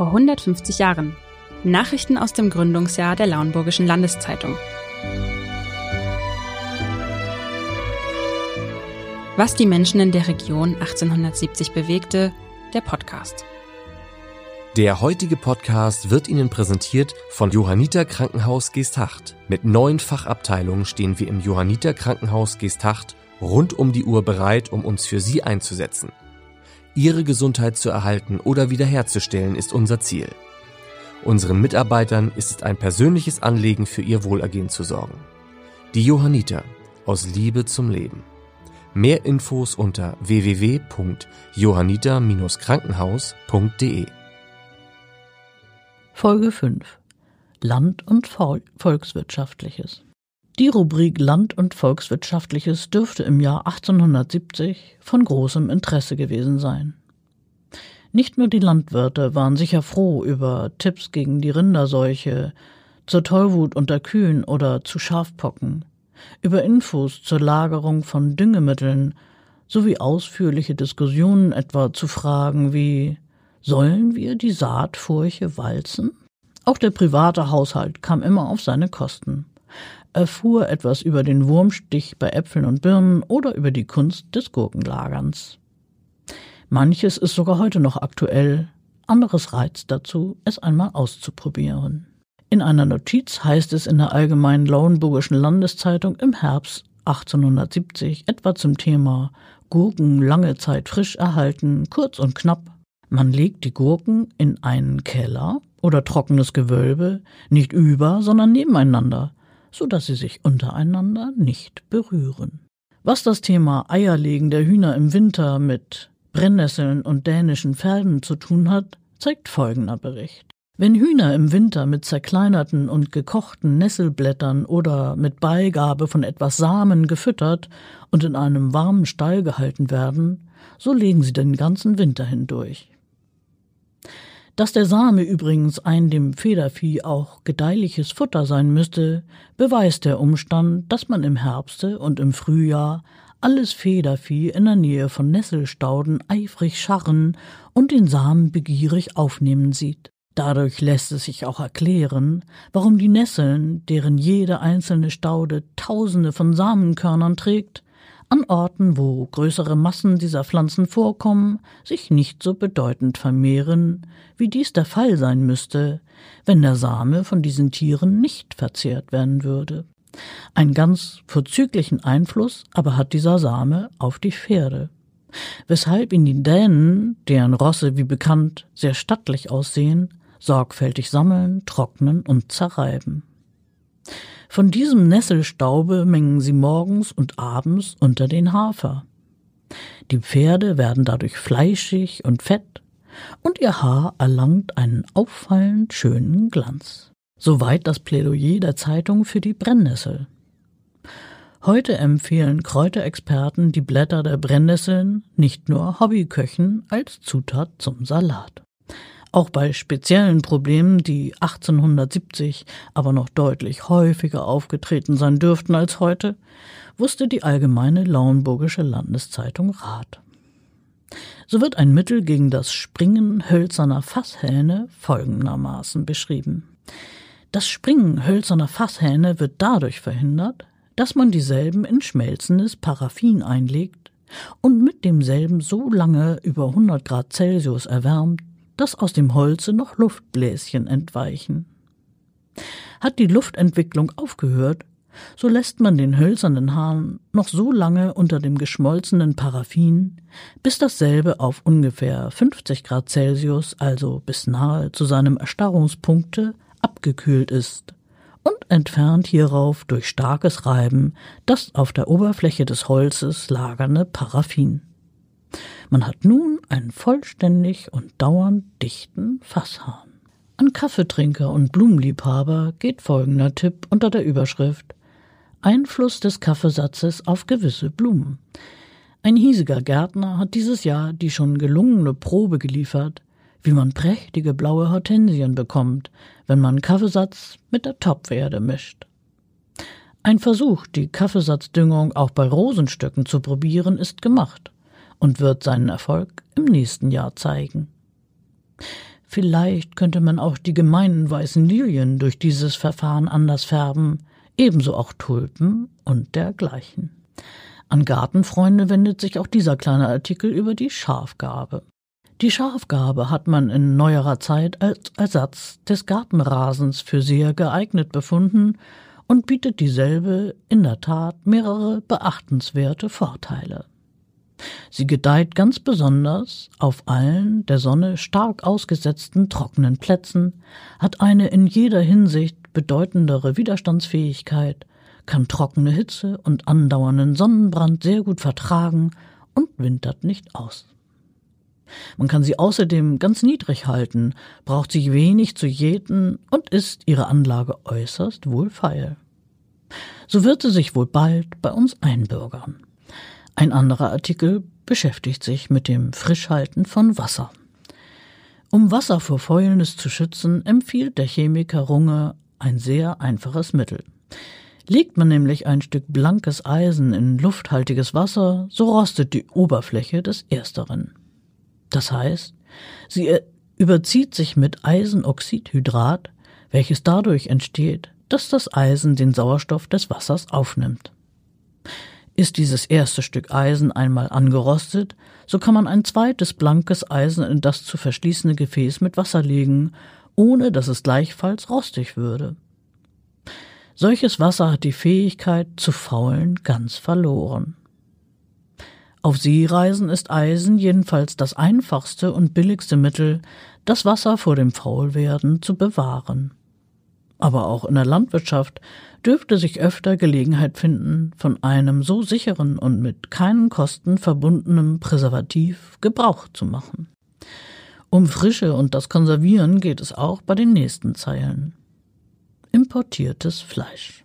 vor 150 Jahren. Nachrichten aus dem Gründungsjahr der Lauenburgischen Landeszeitung. Was die Menschen in der Region 1870 bewegte, der Podcast. Der heutige Podcast wird Ihnen präsentiert von Johanniter Krankenhaus Geesthacht. Mit neun Fachabteilungen stehen wir im Johanniter Krankenhaus Geesthacht rund um die Uhr bereit, um uns für Sie einzusetzen. Ihre Gesundheit zu erhalten oder wiederherzustellen ist unser Ziel. Unseren Mitarbeitern ist es ein persönliches Anliegen, für ihr Wohlergehen zu sorgen. Die Johanniter aus Liebe zum Leben. Mehr Infos unter www.johanniter-krankenhaus.de Folge 5 Land und Volkswirtschaftliches Die Rubrik Land und Volkswirtschaftliches dürfte im Jahr 1870 von großem Interesse gewesen sein. Nicht nur die Landwirte waren sicher froh über Tipps gegen die Rinderseuche, zur Tollwut unter Kühen oder zu Schafpocken, über Infos zur Lagerung von Düngemitteln sowie ausführliche Diskussionen etwa zu Fragen wie Sollen wir die Saatfurche walzen? Auch der private Haushalt kam immer auf seine Kosten. Erfuhr etwas über den Wurmstich bei Äpfeln und Birnen oder über die Kunst des Gurkenlagerns. Manches ist sogar heute noch aktuell, anderes reizt dazu, es einmal auszuprobieren. In einer Notiz heißt es in der Allgemeinen Lauenburgischen Landeszeitung im Herbst 1870 etwa zum Thema Gurken lange Zeit frisch erhalten, kurz und knapp man legt die Gurken in einen Keller oder trockenes Gewölbe, nicht über, sondern nebeneinander, so dass sie sich untereinander nicht berühren. Was das Thema Eierlegen der Hühner im Winter mit Brennnesseln und dänischen Pferden zu tun hat, zeigt folgender Bericht. Wenn Hühner im Winter mit zerkleinerten und gekochten Nesselblättern oder mit Beigabe von etwas Samen gefüttert und in einem warmen Stall gehalten werden, so legen sie den ganzen Winter hindurch. Dass der Same übrigens ein dem Federvieh auch gedeihliches Futter sein müsste, beweist der Umstand, dass man im Herbste und im Frühjahr alles Federvieh in der Nähe von Nesselstauden eifrig scharren und den Samen begierig aufnehmen sieht. Dadurch lässt es sich auch erklären, warum die Nesseln, deren jede einzelne Staude Tausende von Samenkörnern trägt, an Orten, wo größere Massen dieser Pflanzen vorkommen, sich nicht so bedeutend vermehren, wie dies der Fall sein müsste, wenn der Same von diesen Tieren nicht verzehrt werden würde. Einen ganz vorzüglichen Einfluss aber hat dieser Same auf die Pferde, weshalb ihn die Dänen, deren Rosse wie bekannt sehr stattlich aussehen, sorgfältig sammeln, trocknen und zerreiben. Von diesem Nesselstaube mengen sie morgens und abends unter den Hafer. Die Pferde werden dadurch fleischig und fett, und ihr Haar erlangt einen auffallend schönen Glanz. Soweit das Plädoyer der Zeitung für die Brennnessel. Heute empfehlen Kräuterexperten die Blätter der Brennnesseln nicht nur Hobbyköchen als Zutat zum Salat. Auch bei speziellen Problemen, die 1870 aber noch deutlich häufiger aufgetreten sein dürften als heute, wusste die allgemeine Lauenburgische Landeszeitung Rat. So wird ein Mittel gegen das Springen hölzerner Fasshähne folgendermaßen beschrieben. Das Springen hölzerner Fasshähne wird dadurch verhindert, dass man dieselben in schmelzendes Paraffin einlegt und mit demselben so lange über 100 Grad Celsius erwärmt, dass aus dem Holze noch Luftbläschen entweichen. Hat die Luftentwicklung aufgehört, so lässt man den hölzernen Hahn noch so lange unter dem geschmolzenen Paraffin, bis dasselbe auf ungefähr 50 Grad Celsius, also bis nahe zu seinem Erstarrungspunkte, abgekühlt ist und entfernt hierauf durch starkes Reiben das auf der Oberfläche des Holzes lagernde Paraffin. Man hat nun einen vollständig und dauernd dichten Fasshahn. An Kaffeetrinker und Blumenliebhaber geht folgender Tipp unter der Überschrift Einfluss des Kaffeesatzes auf gewisse Blumen. Ein hiesiger Gärtner hat dieses Jahr die schon gelungene Probe geliefert, wie man prächtige blaue Hortensien bekommt, wenn man Kaffeesatz mit der Topferde mischt. Ein Versuch, die Kaffeesatzdüngung auch bei Rosenstöcken zu probieren, ist gemacht und wird seinen Erfolg im nächsten Jahr zeigen. Vielleicht könnte man auch die gemeinen weißen Lilien durch dieses Verfahren anders färben, ebenso auch Tulpen und dergleichen. An Gartenfreunde wendet sich auch dieser kleine Artikel über die Schafgabe. Die Schafgabe hat man in neuerer Zeit als Ersatz des Gartenrasens für sehr geeignet befunden und bietet dieselbe in der Tat mehrere beachtenswerte Vorteile. Sie gedeiht ganz besonders auf allen der Sonne stark ausgesetzten trockenen Plätzen, hat eine in jeder Hinsicht bedeutendere Widerstandsfähigkeit, kann trockene Hitze und andauernden Sonnenbrand sehr gut vertragen und wintert nicht aus. Man kann sie außerdem ganz niedrig halten, braucht sich wenig zu jäten und ist ihre Anlage äußerst wohlfeil. So wird sie sich wohl bald bei uns einbürgern. Ein anderer Artikel beschäftigt sich mit dem Frischhalten von Wasser. Um Wasser vor Fäulnis zu schützen, empfiehlt der Chemiker Runge ein sehr einfaches Mittel. Legt man nämlich ein Stück blankes Eisen in lufthaltiges Wasser, so rostet die Oberfläche des Ersteren. Das heißt, sie überzieht sich mit Eisenoxidhydrat, welches dadurch entsteht, dass das Eisen den Sauerstoff des Wassers aufnimmt. Ist dieses erste Stück Eisen einmal angerostet, so kann man ein zweites blankes Eisen in das zu verschließende Gefäß mit Wasser legen, ohne dass es gleichfalls rostig würde. Solches Wasser hat die Fähigkeit zu faulen ganz verloren. Auf Seereisen ist Eisen jedenfalls das einfachste und billigste Mittel, das Wasser vor dem Faulwerden zu bewahren. Aber auch in der Landwirtschaft dürfte sich öfter Gelegenheit finden, von einem so sicheren und mit keinen Kosten verbundenen Präservativ Gebrauch zu machen. Um Frische und das Konservieren geht es auch bei den nächsten Zeilen. Importiertes Fleisch.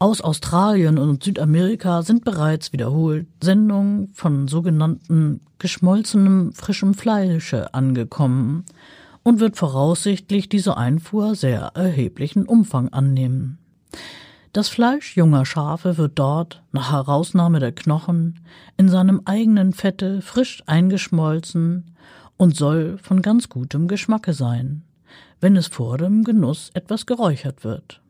Aus Australien und Südamerika sind bereits wiederholt Sendungen von sogenannten geschmolzenem frischem Fleische angekommen und wird voraussichtlich diese Einfuhr sehr erheblichen Umfang annehmen. Das Fleisch junger Schafe wird dort, nach Herausnahme der Knochen, in seinem eigenen Fette frisch eingeschmolzen und soll von ganz gutem Geschmacke sein, wenn es vor dem Genuss etwas geräuchert wird.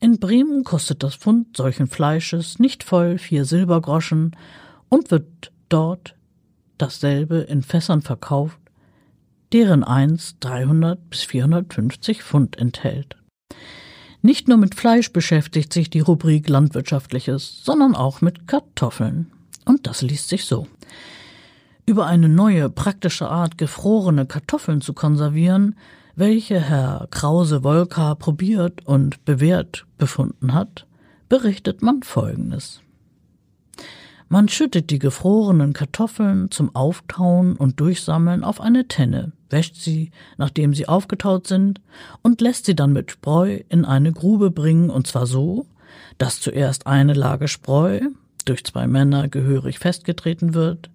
In Bremen kostet das Pfund solchen Fleisches nicht voll vier Silbergroschen und wird dort dasselbe in Fässern verkauft, deren eins 300 bis 450 Pfund enthält. Nicht nur mit Fleisch beschäftigt sich die Rubrik Landwirtschaftliches, sondern auch mit Kartoffeln. Und das liest sich so. Über eine neue praktische Art, gefrorene Kartoffeln zu konservieren, welche Herr Krause-Wolka probiert und bewährt befunden hat, berichtet man Folgendes. Man schüttet die gefrorenen Kartoffeln zum Auftauen und Durchsammeln auf eine Tenne, wäscht sie, nachdem sie aufgetaut sind, und lässt sie dann mit Spreu in eine Grube bringen, und zwar so, dass zuerst eine Lage Spreu durch zwei Männer gehörig festgetreten wird,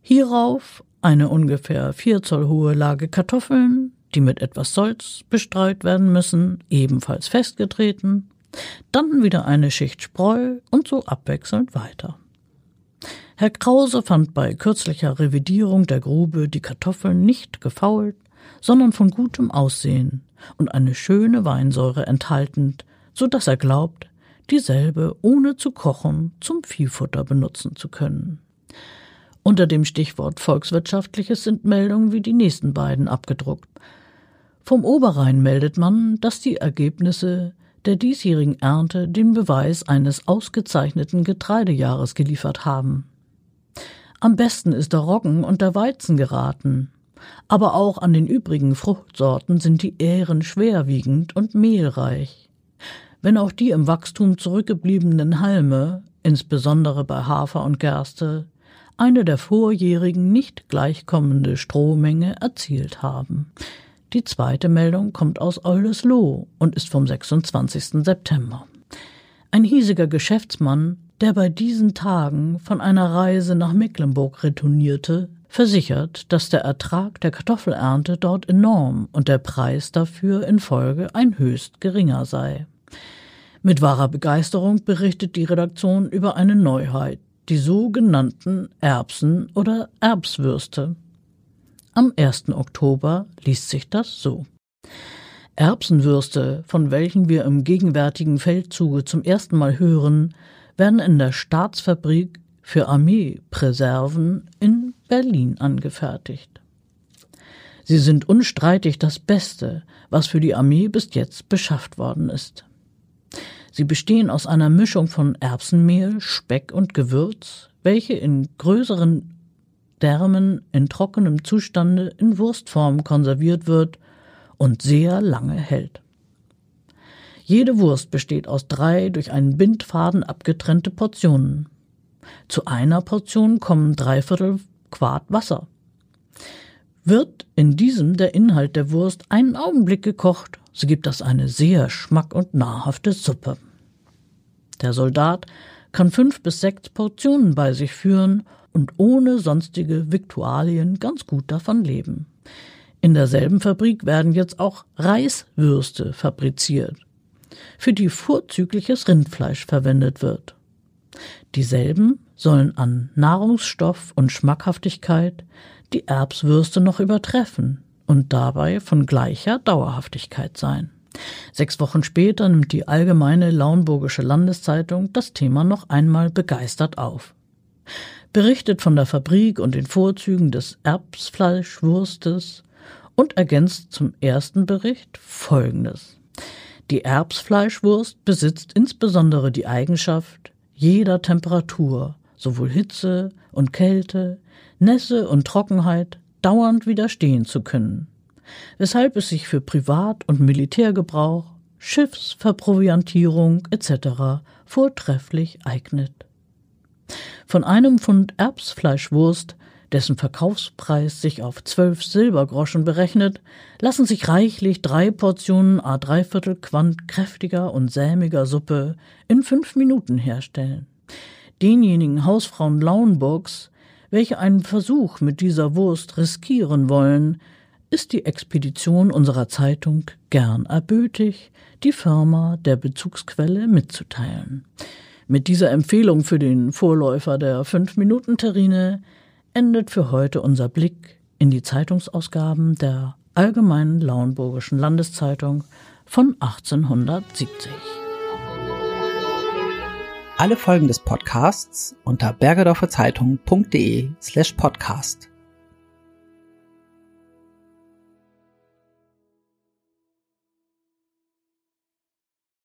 hierauf eine ungefähr vier Zoll hohe Lage Kartoffeln, die mit etwas Salz bestreut werden müssen, ebenfalls festgetreten, dann wieder eine Schicht Spreu und so abwechselnd weiter. Herr Krause fand bei kürzlicher Revidierung der Grube die Kartoffeln nicht gefault, sondern von gutem Aussehen und eine schöne Weinsäure enthaltend, so dass er glaubt, dieselbe ohne zu kochen zum Viehfutter benutzen zu können. Unter dem Stichwort Volkswirtschaftliches sind Meldungen wie die nächsten beiden abgedruckt, vom Oberrhein meldet man, dass die Ergebnisse der diesjährigen Ernte den Beweis eines ausgezeichneten Getreidejahres geliefert haben. Am besten ist der Roggen und der Weizen geraten, aber auch an den übrigen Fruchtsorten sind die Ähren schwerwiegend und mehlreich. Wenn auch die im Wachstum zurückgebliebenen Halme, insbesondere bei Hafer und Gerste, eine der vorjährigen nicht gleichkommende Strohmenge erzielt haben. Die zweite Meldung kommt aus Oldesloe und ist vom 26. September. Ein hiesiger Geschäftsmann, der bei diesen Tagen von einer Reise nach Mecklenburg retournierte, versichert, dass der Ertrag der Kartoffelernte dort enorm und der Preis dafür in Folge ein höchst geringer sei. Mit wahrer Begeisterung berichtet die Redaktion über eine Neuheit, die sogenannten Erbsen oder Erbswürste. Am 1. Oktober liest sich das so. Erbsenwürste, von welchen wir im gegenwärtigen Feldzuge zum ersten Mal hören, werden in der Staatsfabrik für Armeepräserven in Berlin angefertigt. Sie sind unstreitig das Beste, was für die Armee bis jetzt beschafft worden ist. Sie bestehen aus einer Mischung von Erbsenmehl, Speck und Gewürz, welche in größeren Därmen in trockenem Zustande in Wurstform konserviert wird und sehr lange hält. Jede Wurst besteht aus drei durch einen Bindfaden abgetrennte Portionen. Zu einer Portion kommen dreiviertel Quart Wasser. Wird in diesem der Inhalt der Wurst einen Augenblick gekocht, so gibt das eine sehr schmack- und nahrhafte Suppe. Der Soldat kann fünf bis sechs Portionen bei sich führen und ohne sonstige Viktualien ganz gut davon leben. In derselben Fabrik werden jetzt auch Reiswürste fabriziert, für die vorzügliches Rindfleisch verwendet wird. Dieselben sollen an Nahrungsstoff und Schmackhaftigkeit die Erbswürste noch übertreffen und dabei von gleicher Dauerhaftigkeit sein. Sechs Wochen später nimmt die Allgemeine Lauenburgische Landeszeitung das Thema noch einmal begeistert auf. Berichtet von der Fabrik und den Vorzügen des Erbsfleischwurstes und ergänzt zum ersten Bericht Folgendes. Die Erbsfleischwurst besitzt insbesondere die Eigenschaft, jeder Temperatur, sowohl Hitze und Kälte, Nässe und Trockenheit dauernd widerstehen zu können, weshalb es sich für Privat- und Militärgebrauch, Schiffsverproviantierung etc. vortrefflich eignet. Von einem Pfund Erbsfleischwurst dessen Verkaufspreis sich auf zwölf Silbergroschen berechnet, lassen sich reichlich drei Portionen a dreiviertel Quant kräftiger und sämiger Suppe in fünf Minuten herstellen. Denjenigen Hausfrauen Lauenburgs, welche einen Versuch mit dieser Wurst riskieren wollen, ist die Expedition unserer Zeitung gern erbötig, die Firma der Bezugsquelle mitzuteilen. Mit dieser Empfehlung für den Vorläufer der Fünf-Minuten-Terrine endet für heute unser Blick in die Zeitungsausgaben der Allgemeinen Lauenburgischen Landeszeitung von 1870. Alle Folgen des Podcasts unter bergedorferzeitung.de slash podcast.